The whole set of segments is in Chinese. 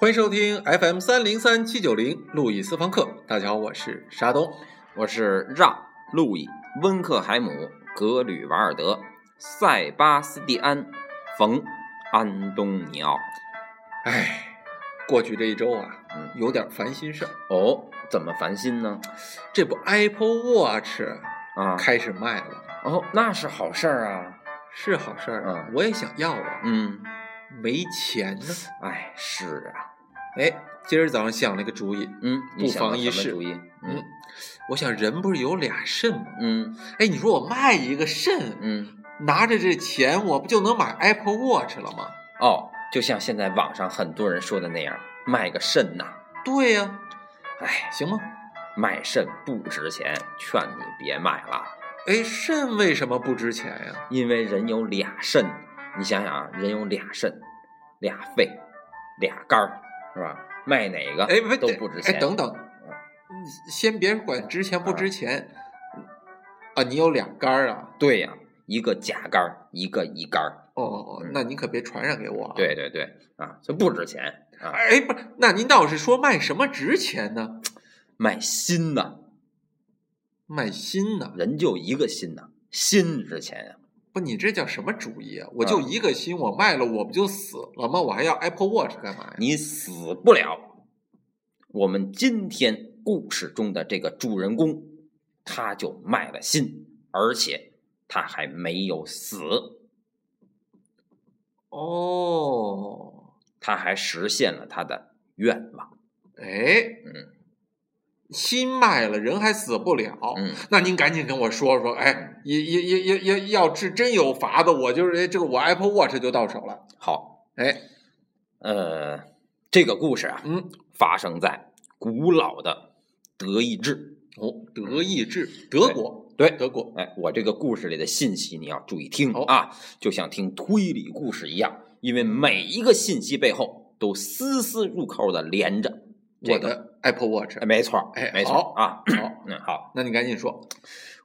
欢迎收听 FM 三零三七九零路易斯方克。大家好，我是沙东，我是让、路易、温克海姆、格吕瓦尔德、塞巴斯蒂安、冯、安东尼奥。哎，过去这一周啊，嗯有点烦心事儿。哦，怎么烦心呢？这不 Apple Watch 啊，开始卖了，哦，那是好事儿啊。是好事儿啊，嗯我也想要啊，嗯，没钱呢。哎，是啊，哎，今儿早上想了个主意，嗯，不妨一试主意？嗯嗯，我想人不是有俩肾吗？嗯哎，你说我卖一个肾，嗯，拿着这钱，我不就能买 Apple Watch 了吗？哦，就像现在网上很多人说的那样，卖个肾呐。对呀、哎，行吗？卖肾不值钱，劝你别买了。哎，肾为什么不值钱呀？因为人有俩肾，你想想啊，人有俩肾、俩肺、俩肝儿，是吧？卖哪个哎，都不值钱。哎，等等，你先别管值钱不值钱，啊，你有俩肝儿啊？对呀、一个甲肝儿，一个乙肝儿。哦哦哦，那您可别传染给我啊。，对对对，啊，这不值钱啊，哎，不是，那您倒是说卖什么值钱呢？卖心呐，卖心呢？人就一个心呐，心值钱呀、不，你这叫什么主意啊？我就一个心，我卖了我不就死了吗？我还要 Apple Watch 干嘛呀？你死不了。我们今天故事中的这个主人公，他就卖了心，而且他还没有死，哦，他还实现了他的愿望。哎，嗯心卖了，人还死不了。嗯，那您赶紧跟我说说，哎，也也也也也要是真有法子，我就是哎这个我 Apple Watch 就到手了。好，哎，呃，这个故事啊，嗯，发生在古老的德意志。哦，德意志，德国，对德国，哎，我这个故事里的信息你要注意听好啊，就像听推理故事一样，因为每一个信息背后都丝丝入扣的连着这个。Apple Watch 哎，。没错，哎没错好啊。好，嗯，好，那你赶紧说。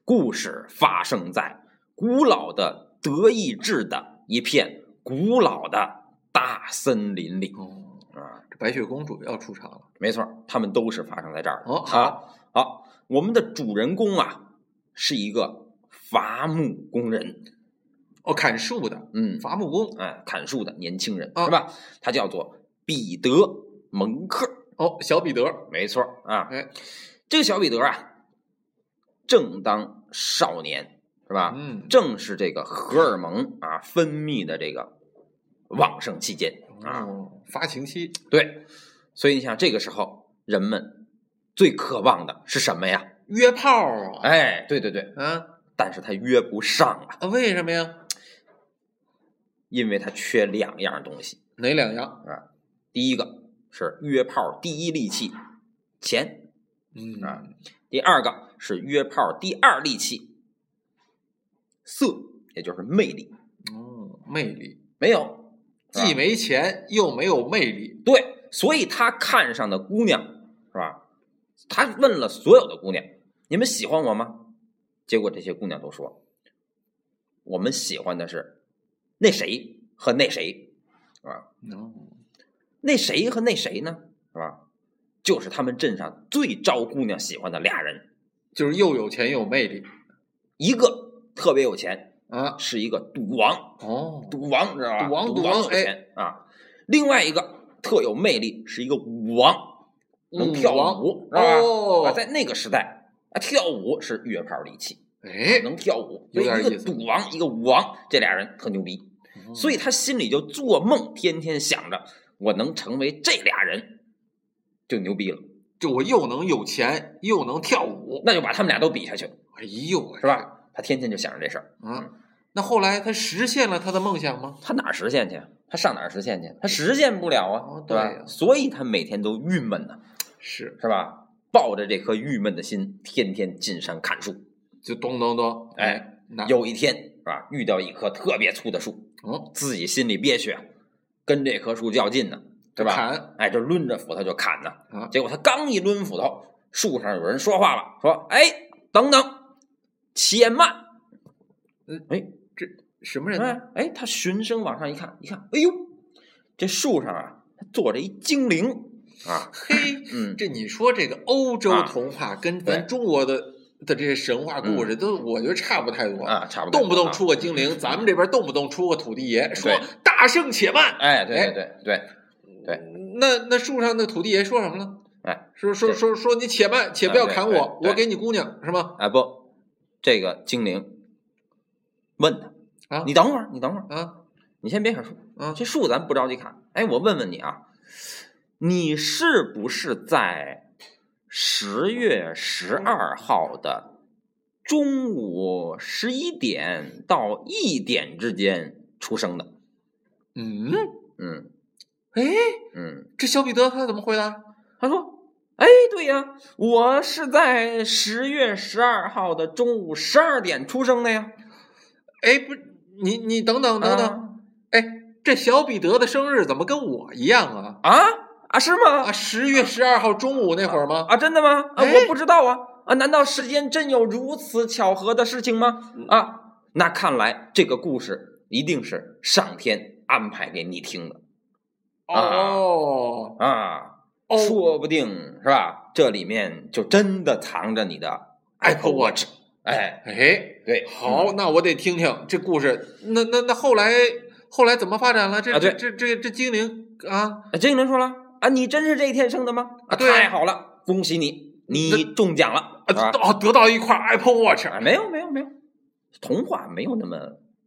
故事发生在古老的德意志的一片古老的大森林里哦，啊。这白雪公主要出场了。没错，他们都是发生在这儿的。哦啊好好，我们的主人公啊是一个伐木工人，哦，砍树的嗯，伐木工。哎，砍树的年轻人、啊是吧？他叫做彼得蒙克，哦，小彼得。没错啊。哎，这个小彼得啊，正当少年是吧？嗯，正是这个荷尔蒙啊分泌的这个旺盛期间啊。哦，发情期。对，所以你想这个时候人们最渴望的是什么呀？约炮啊。哎，对对对，啊但是他约不上啊，啊，为什么呀？因为他缺两样东西。哪两样？啊，第一个是约炮第一利器钱，嗯啊第二个是约炮第二利器色，也就是魅力。哦，魅力，没有，既没钱又没有魅力。对，所以他看上的姑娘是吧？他问了所有的姑娘：“你们喜欢我吗？”结果这些姑娘都说：“我们喜欢的是那谁和那谁，是吧？哦，那谁和那谁呢？是吧？就是他们镇上最招姑娘喜欢的俩人，就是又有钱又有魅力一个特别有钱，啊。是一个赌王，哦，赌王知道吧？赌王赌赌王哎有钱、啊。另外一个特有魅力，是一个舞王，能跳舞王舞，知道吧？哦啊，在那个时代啊，跳舞是约炮利器，哎，能跳舞，有点所以一个赌王，一个舞王，这俩人特牛逼，所以他心里就做梦，天天想着我能成为这俩人，就牛逼了，就我又能有钱又能跳舞，那就把他们俩都比下去，哎呦，是？吧？他天天就想着这事儿，啊，那后来他实现了他的梦想吗？他哪儿实现去？他上哪儿实现去？他实现不了啊，哦对吧？所以他每天都郁闷呢，是，是吧？抱着这颗郁闷的心，天天进山砍树。就咚咚咚，哎，那有一天是吧，遇到一棵特别粗的树，哦，自己心里憋屈，啊，跟这棵树较劲呢，对吧？砍哎，就抡着斧头就砍呢。啊，结果他刚一抡斧头，树上有人说话了，说：“哎，等等，且慢。嗯哎，什么人呢？哎哎，他循声往上一看，一看，哎呦，这树上啊，坐着一精灵啊，嘿，嗯，这你说这个欧洲啊童话跟咱中国的的这些神话故事都，我觉得差不太多。啊，差不多，动不动啊出个精灵，咱们这边动不动出个土地爷，说大圣且慢。哎，对哎对对对，对那那树上的土地爷说什么了？哎，说说说说你且慢，且不要砍我，我给你姑娘是吗？哎不，这个精灵问他，啊你等会儿，你等会儿，啊你先别砍树，啊！这树咱不着急砍。哎，我问问你啊，你是不是在十月十二号的中午十一点到一点之间出生的？嗯，嗯哎，嗯，这小彼得他怎么回答？他说：“哎，对呀，我是在十月十二号的中午十二点出生的呀。哎，不你你等等等等，啊哎，这小彼得的生日怎么跟我一样啊？啊啊，是吗？啊，十月十二号中午那会儿吗？啊，真的吗？啊，哎我不知道啊啊！难道世间真有如此巧合的事情吗？啊，那看来这个故事一定是上天安排给你听的哦啊，哦说不定是吧？这里面就真的藏着你的，Apple Watch。哎，哎，对，好，那我得听听这故事。那那那后来后来怎么发展了？这啊这这这这精灵啊，嗯，精灵说了啊，你真是这一天生的吗？啊，对啊太好了，恭喜你，你中奖了啊得到一块 Apple Watch 啊，没有没有没有，童话没有那么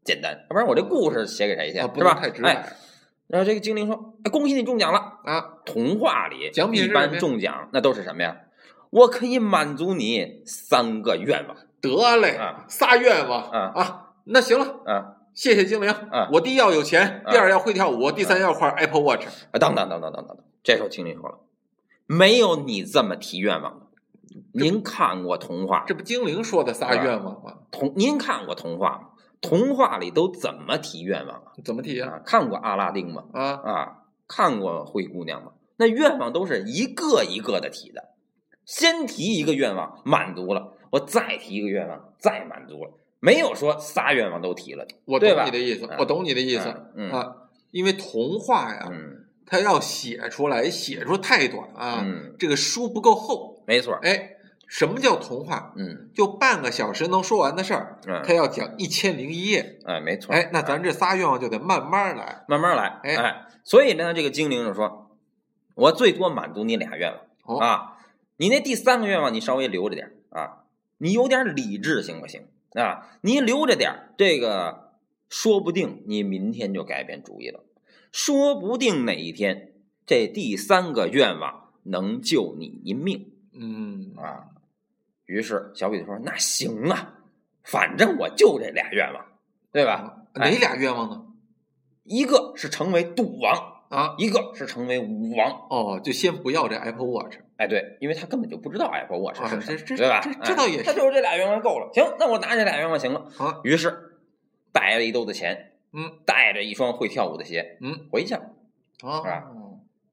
简单，要不然我这故事写给谁去？啊，不是吧？能太直哎，白然后这个精灵说：“哎，恭喜你中奖了。啊。”童话里奖品一般中奖那都是什么呀？我可以满足你三个愿望得嘞啊，仨愿望啊啊。那行了，啊谢谢精灵啊。我第一要有钱，啊第二要会跳舞，第三要块 Apple Watch。啊！等等等等等等等，这时候精灵说了：“没有你这么提愿望的。您看过童话？这不精灵说的仨愿望吗？童您看过童话吗？童话里都怎么提愿望啊？怎么提啊？啊，看过阿拉丁吗？啊，啊，看过灰姑娘吗？那愿望都是一个一个的提的，先提一个愿望满足了，我再提一个愿望再满足了，没有说仨愿望都提了。我对吧懂你的意思啊，我懂你的意思嗯啊。因为童话呀，嗯它要写出来，写出太短啊，嗯，这个书不够厚。没错，哎，什么叫童话？嗯就半个小时能说完的事儿，嗯，他要讲一千零一夜。哎，没错，哎，那咱这仨愿望就得慢慢来。慢慢来，哎哎，所以呢，这个精灵就说，我最多满足你俩愿望哦啊，你那第三个愿望你稍微留着点啊，你有点理智行不行啊？你留着点，这个说不定你明天就改变主意了，说不定哪一天这第三个愿望能救你一命嗯啊。于是小彼得说：“那行啊，反正我就这俩愿望，对吧？哪俩愿望呢？一个是成为赌王，啊，一个是成为武王。哦，就先不要这 Apple Watch。哎，对，因为他根本就不知道 Apple Watch 啊是什么，这这对吧？这倒也是他就是这俩愿望够了。行，那我拿这俩愿望行了。啊，于是带了一兜子钱，嗯，带着一双会跳舞的鞋，嗯，回去了。啊是吧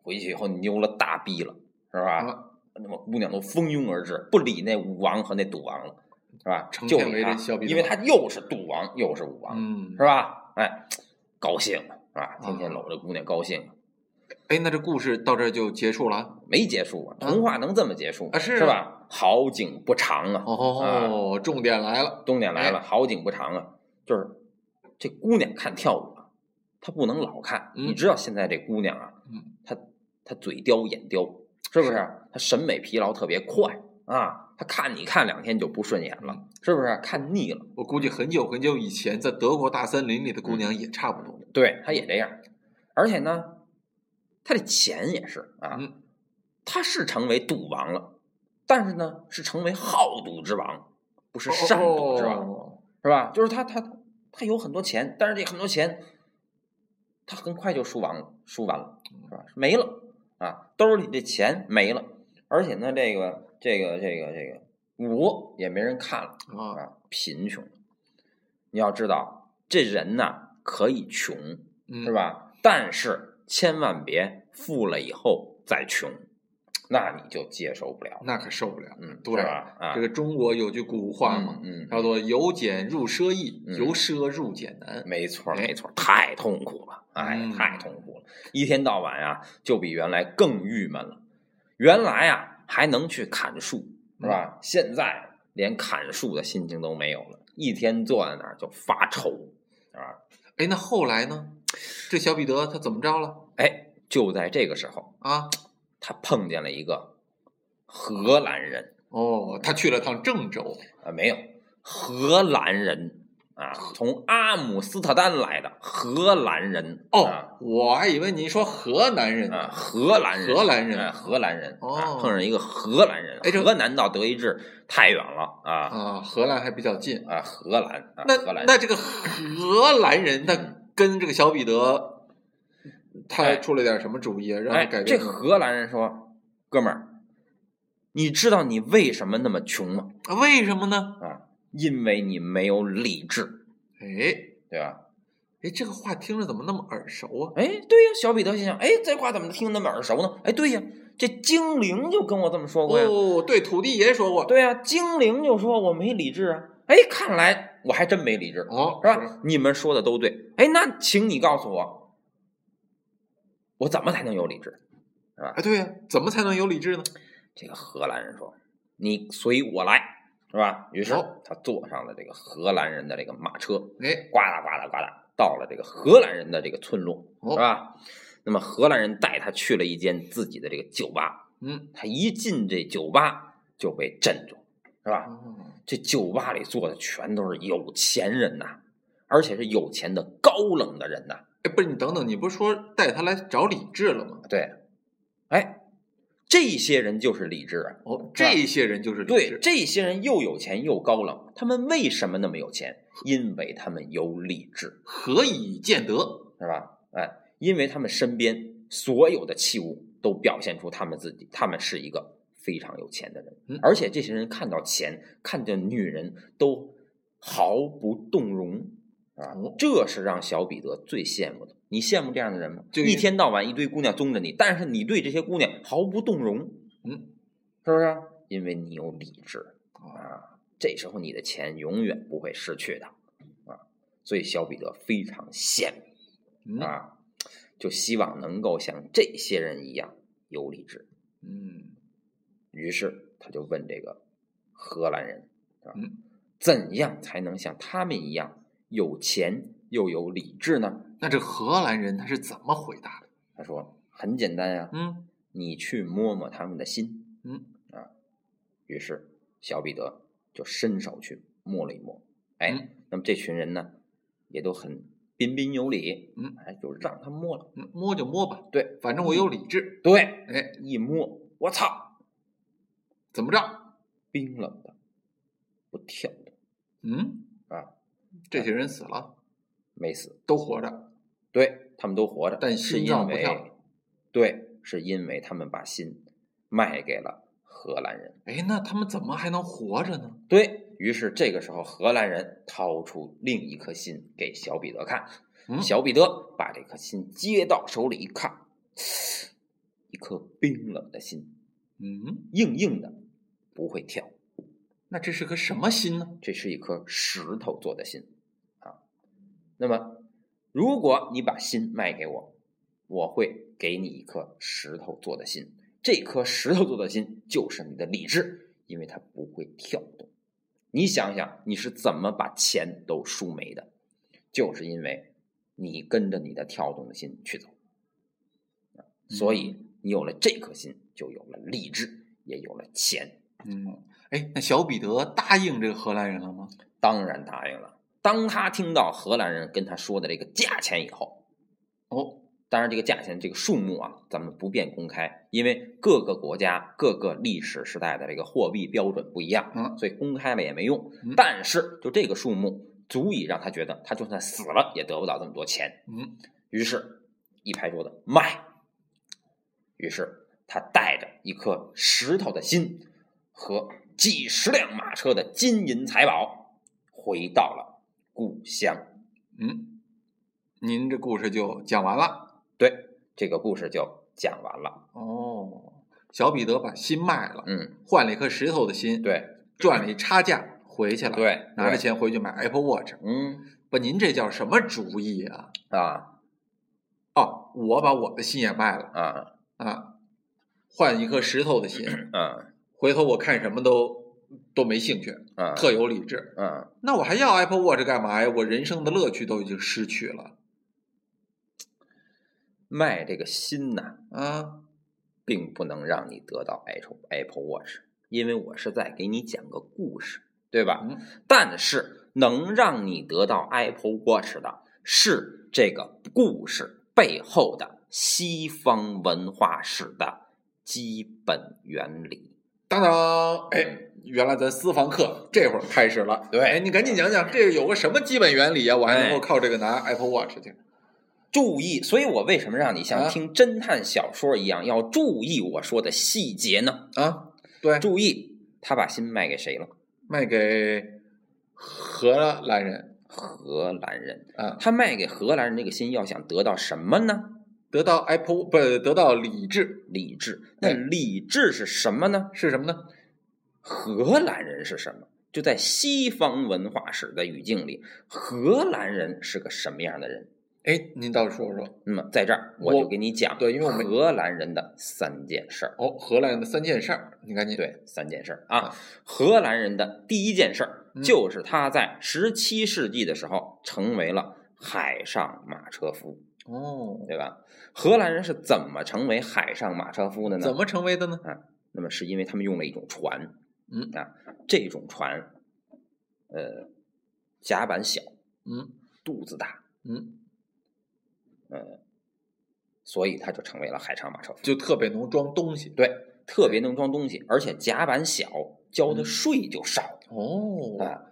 回去以后牛了大逼了，是吧？啊，那么姑娘都蜂拥而至，不理那武王和那赌王了，是吧？成就理他因为他又是赌王又是武王，嗯是，吧？哎，高兴了，是吧？天天啊搂着姑娘高兴。哎，那这故事到这就结束了。没结束啊，啊童话能这么结束是吧？好景不长啊，哦，重点来了。重点来了，好景不长啊，就是这姑娘看跳舞啊，她不能老看。嗯你知道现在这姑娘啊嗯，她她嘴刁眼刁，是不是？她审美疲劳特别快啊，她看你看两天就不顺眼了，是不是？看腻了，我估计很久很久以前，在德国大森林里的姑娘也差不多。对，她也这样。而且呢，她这钱也是啊，嗯她是成为赌王了，但是呢，是成为好赌之王，不是善赌之王。哦是吧？就是他他他有很多钱，但是这很多钱，他很快就输完了，输完了，是吧？没了啊，兜里这钱没了，而且呢，这个这个这个这个舞也没人看了啊，啊，贫穷。你要知道，这人呐可以穷，嗯是？吧？但是千万别富了以后再穷，那你就接受不了。那可受不了。嗯，对吧？啊，这个中国有句古话嘛，嗯，嗯叫做“由俭入奢易，嗯由奢入俭难没错没错，太痛苦了，哎，嗯太痛苦了，一天到晚啊，就比原来更郁闷了。原来啊还能去砍树，是吧？现在连砍树的心情都没有了，一天坐在那儿就发愁，啊，”。哎，那后来呢？这小彼得他怎么着了哎，就在这个时候，啊？他碰见了一个荷兰人，哦，他去了趟郑州。啊，没有荷兰人啊，从阿姆斯特丹来的荷兰人，哦，啊我还以为你说河南人啊，荷兰人，荷兰人啊荷兰人，哦啊碰上一个荷兰人，哎这河南到德意志太远了啊啊，荷兰还比较近。啊，荷兰，啊那荷兰，那这个荷兰人，他跟这个小彼得，他还出了点什么主意啊？哎改，变？这荷兰人说，哥们儿，你知道你为什么那么穷吗？啊为什么呢？啊，因为你没有理智，哎对吧？哎，这个话听着怎么那么耳熟啊？哎，对呀，小彼得心想，哎，这话怎么听那么耳熟呢？哎，对呀，这精灵就跟我这么说过呀。哦，对，土地爷说过。对呀、精灵就说我没理智啊。哎，看来我还真没理智，哦，是吧？你们说的都对。哎，那请你告诉我，我怎么才能有理智？哎，对呀，怎么才能有理智呢？这个荷兰人说：“你随我来，是吧？”于是哦他坐上了这个荷兰人的这个马车，哎，呱嗒呱嗒呱嗒，到了这个荷兰人的这个村落，哦是吧？那么荷兰人带他去了一间自己的这个酒吧，嗯，他一进这酒吧就被镇住，是吧？哦这酒吧里坐的全都是有钱人呐，而且是有钱的高冷的人呐。哎，不是你等等，你不是说带他来找理智了吗？对，哎，这些人就是理智啊。哦，这些人就是理对，这些人又有钱又高冷，他们为什么那么有钱？因为他们有理智，何以见得？是吧？哎，因为他们身边所有的器物都表现出他们自己，他们是一个非常有钱的人，嗯而且这些人看到钱，看见女人都毫不动容啊哦，这是让小彼得最羡慕的。你羡慕这样的人吗？就一天到晚一堆姑娘宗着你，但是你对这些姑娘毫不动容，嗯，是不是？因为你有理智哦啊，这时候你的钱永远不会失去的啊，所以小彼得非常羡慕。嗯啊，就希望能够像这些人一样有理智。嗯于是他就问这个荷兰人啊嗯，怎样才能像他们一样有钱又有理智呢？那这荷兰人他是怎么回答的？他说很简单呀、嗯你去摸摸他们的心。嗯啊，于是小彼得就伸手去摸了一摸，哎，嗯那么这群人呢也都很彬彬有礼，嗯，哎，就让他摸了。嗯，摸就摸吧，对反正我有理智。对，哎，一摸，我操，怎么着？冰冷的，不跳的嗯，啊，这些人死了，没死，都活着。对他们都活着，但心是因为脏不跳对，是因为他们把心卖给了荷兰人。哎，那他们怎么还能活着呢？对于是，这个时候荷兰人掏出另一颗心给小彼得看，嗯小彼得把这颗心接到手里一看，一颗冰冷的心，嗯，硬硬的，不会跳。那这是颗什么心呢？这是一颗石头做的心啊。那么，如果你把心卖给我，我会给你一颗石头做的心。这颗石头做的心就是你的理智，因为它不会跳动。你想想，你是怎么把钱都输没的？就是因为你跟着你的跳动的心去走。啊所以，你有了这颗心，就有了理智，也有了钱。嗯，哎，那小彼得答应这个荷兰人了吗？当然答应了。当他听到荷兰人跟他说的这个价钱以后，哦，当然这个价钱这个数目啊，咱们不便公开，因为各个国家各个历史时代的这个货币标准不一样，嗯所以公开了也没用嗯。但是就这个数目，足以让他觉得他就算死了也得不到这么多钱。嗯，于是，一拍桌子卖。于是他带着一颗石头的心和几十辆马车的金银财宝，回到了故乡。嗯，您这故事就讲完了。对，这个故事就讲完了。哦，小彼得把心卖了，嗯，换了一颗石头的心，，对赚了一差价回去了，，对，拿着，钱回去买 Apple Watch。嗯不，您这叫什么主意啊？啊哦，我把我的心也卖了啊啊，换一颗石头的心，啊回头我看什么都都没兴趣，啊特有理智。啊！那我还要 Apple Watch 干嘛呀？我人生的乐趣都已经失去了卖这个心呐，啊！并不能让你得到 Apple Apple Watch，因为我是在给你讲个故事，对吧？嗯但是能让你得到 Apple Watch 的是这个故事背后的西方文化史的基本原理。当当，哎，原来咱私房课这会儿开始了。对哎，你赶紧讲讲这有个什么基本原理啊？我还能够哎靠这个拿 Apple Watch 去。注意，所以我为什么让你像啊听侦探小说一样，要注意我说的细节呢？啊，对，注意，他把心卖给谁了？卖给荷兰人荷兰人。啊，他卖给荷兰人这个心，要想得到什么呢？得到 Apple 不得到理智理智。那哎理智是什么呢？是什么呢？荷兰人是什么？就在西方文化史的语境里，荷兰人是个什么样的人？哎，您倒是说说。那么在这儿我我就给你讲，对因为我们荷兰人的三件事儿。哦，荷兰人的三件事儿，你赶紧。对，三件事儿啊啊。荷兰人的第一件事儿嗯就是他在十七世纪的时候成为了海上马车夫，哦，对吧？荷兰人是怎么成为海上马车夫的呢？怎么成为的呢？啊那么是因为他们用了一种船，嗯啊，这种船，呃，甲板小，嗯肚子大，嗯，呃，所以他就成为了海上马车夫。就特别能装东西。对，特别能装东西，而且甲板小，交的嗯税就少、哦，啊。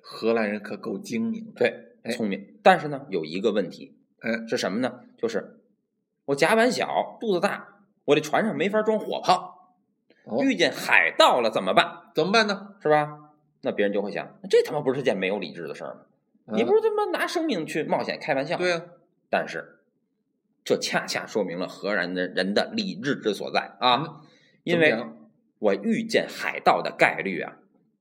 荷兰人可够精明的。对，哎聪明。但是呢，有一个问题哎，是什么呢？就是我甲板小，肚子大，我这船上没法装火炮，哦，遇见海盗了怎么办？怎么办呢？是吧？那别人就会想，这他妈不是件没有理智的事儿吗？你啊不是他妈拿生命去冒险开玩笑？对呀、但是，这恰恰说明了荷兰的人的理智之所在啊！嗯因为我遇见海盗的概率啊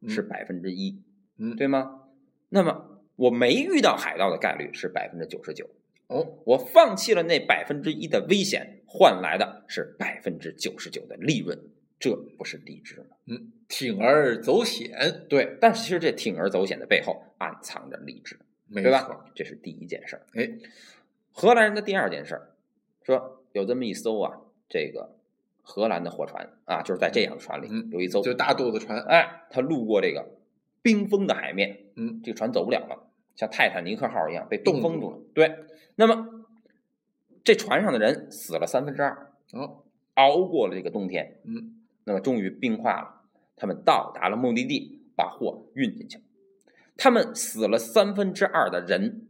是嗯百分之一，嗯对吗？那么我没遇到海盗的概率是百分之九十九，哦，我放弃了那百分之一的危险，换来的是百分之九十九的利润，这不是理智吗？嗯，铤而走险，对，但是其实这铤而走险的背后暗藏着理智。没对吧错。？这是第一件事儿。哎，荷兰人的第二件事儿，说有这么一艘啊，这个荷兰的货船啊，就是在这样的船里、嗯有一艘，就大肚子船，哎，他路过这个冰封的海面，嗯，这个船走不了了，像泰坦尼克号一样被冻封住了。对，那么这船上的人死了三分之二，哦，熬过了这个冬天，嗯，那么终于冰化了，他们到达了目的地，把货运进去了。他们死了三分之二的人，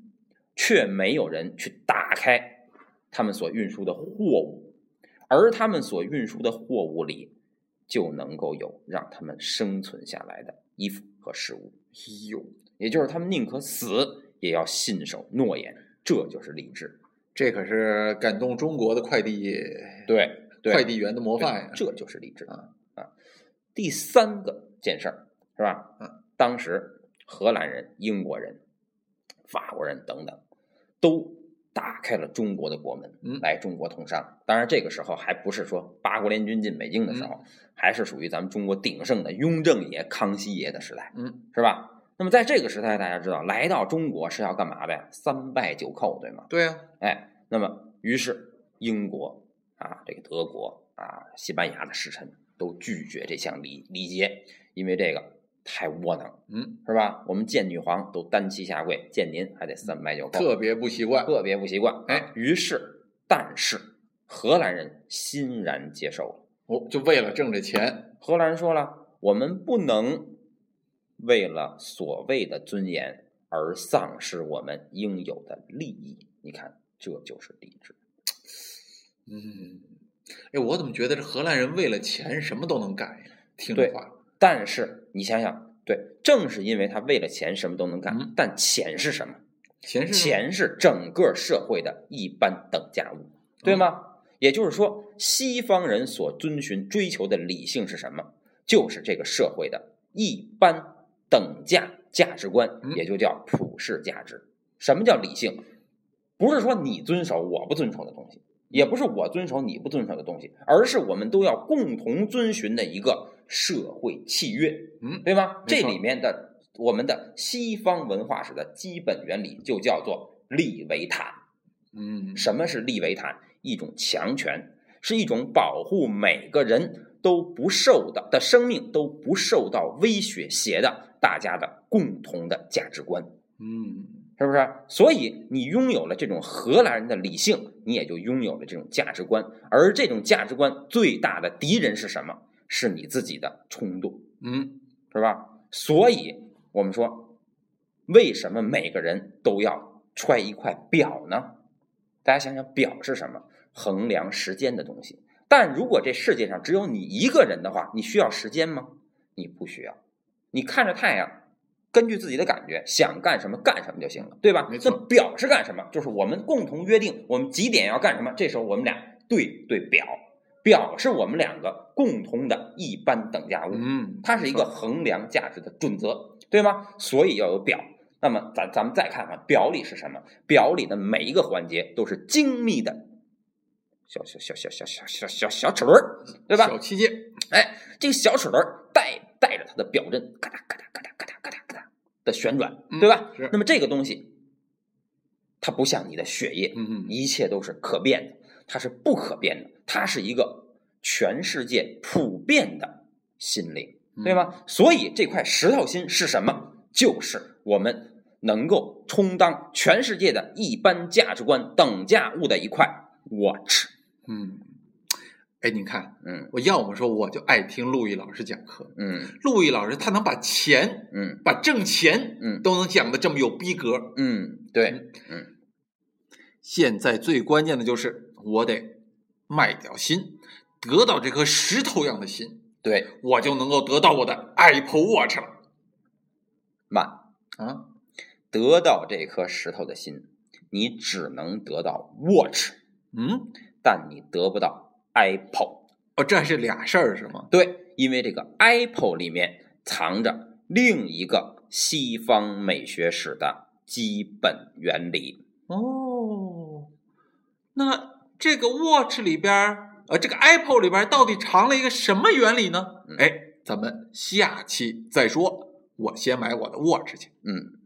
却没有人去打开他们所运输的货物，而他们所运输的货物里就能够有让他们生存下来的衣服和食物。哎呦，也就是他们宁可死也要信守诺言，这就是理智。这可是感动中国的快递对，对快递员的模范呀！这就是理智啊啊！第三个件事儿是吧？嗯，当时荷兰人、英国人、法国人等等都打开了中国的国门，嗯来中国通商。当然，这个时候还不是说八国联军进北京的时候，嗯还是属于咱们中国鼎盛的雍正爷、康熙爷的时代，嗯，是吧？那么在这个时代，大家知道来到中国是要干嘛的呀？三拜九叩，对吗？对呀、哎，那么于是英国啊，这个德国啊，西班牙的使臣都拒绝这项礼礼节，因为这个太窝囊，嗯，是吧？我们见女皇都单膝下跪，见您还得三拜九叩，特别不习惯。特别不习惯。哎啊，于是，但是荷兰人欣然接受了。哦，就为了挣这钱，荷兰人说了，我们不能为了所谓的尊严而丧失我们应有的利益。你看，这就是理智。嗯，哎，我怎么觉得这荷兰人为了钱什么都能干呀？听话，但是你想想，对，正是因为他为了钱什么都能干，嗯但钱是什么？钱是钱是整个社会的一般等价物，对吗？也就是说，西方人所遵循、追求的理性是什么？就是这个社会的一般等价价值观，也就叫普世价值。什么叫理性？不是说你遵守我不遵守的东西，也不是我遵守你不遵守的东西，而是我们都要共同遵循的一个社会契约，嗯，对吗？这里面的我们的西方文化史的基本原理就叫做利维坦。嗯，什么是利维坦？一种强权，是一种保护每个人都不受到的生命都不受到威胁胁的大家的共同的价值观。嗯，是不是？所以你拥有了这种荷兰人的理性，你也就拥有了这种价值观。而这种价值观最大的敌人是什么？是你自己的冲动，嗯，是吧？所以我们说，为什么每个人都要揣一块表呢？大家想想，表是什么？衡量时间的东西。但如果这世界上只有你一个人的话，你需要时间吗？你不需要。你看着太阳，根据自己的感觉，想干什么干什么就行了，对吧？没错那表是干什么？就是我们共同约定，我们几点要干什么。这时候我们俩对对表，表是我们两个共同的一般等价物。嗯，它是一个衡量价值的准则，对吗？所以要有表。那么咱咱们再看看表里是什么？表里的每一个环节都是精密的小小小小小小小小小齿轮儿，对吧？小器件，哎，这个小齿轮儿带带着它的表针，嘎哒嘎哒嘎哒嘎哒嘎哒嘎哒的旋转，嗯对吧？是那么这个东西，它不像你的血液，嗯嗯，一切都是可变的，它是不可变的，它是一个全世界普遍的心灵，嗯对吗？所以这块石头心是什么？就是我们能够充当全世界的一般价值观等价物的一块 watch。嗯，哎，你看，嗯我要么说我就爱听陆毅老师讲课，嗯。陆毅老师他能把钱，嗯。把挣钱，嗯。都能讲的这么有逼格。嗯，对，嗯现在最关键的就是我得卖掉心，得到这颗石头样的心，对，我就能够得到我的 Apple Watch 了慢。啊！得到这颗石头的心，你只能得到 watch，嗯，但你得不到 apple。哦，这还是俩事儿是吗？对，因为这个 apple 里面藏着另一个西方美学史的基本原理。哦，那这个 Watch 里边儿，呃，这个 Apple 里边儿到底藏了一个什么原理呢？嗯哎，咱们下期再说。我先买我的 Watch 去。嗯。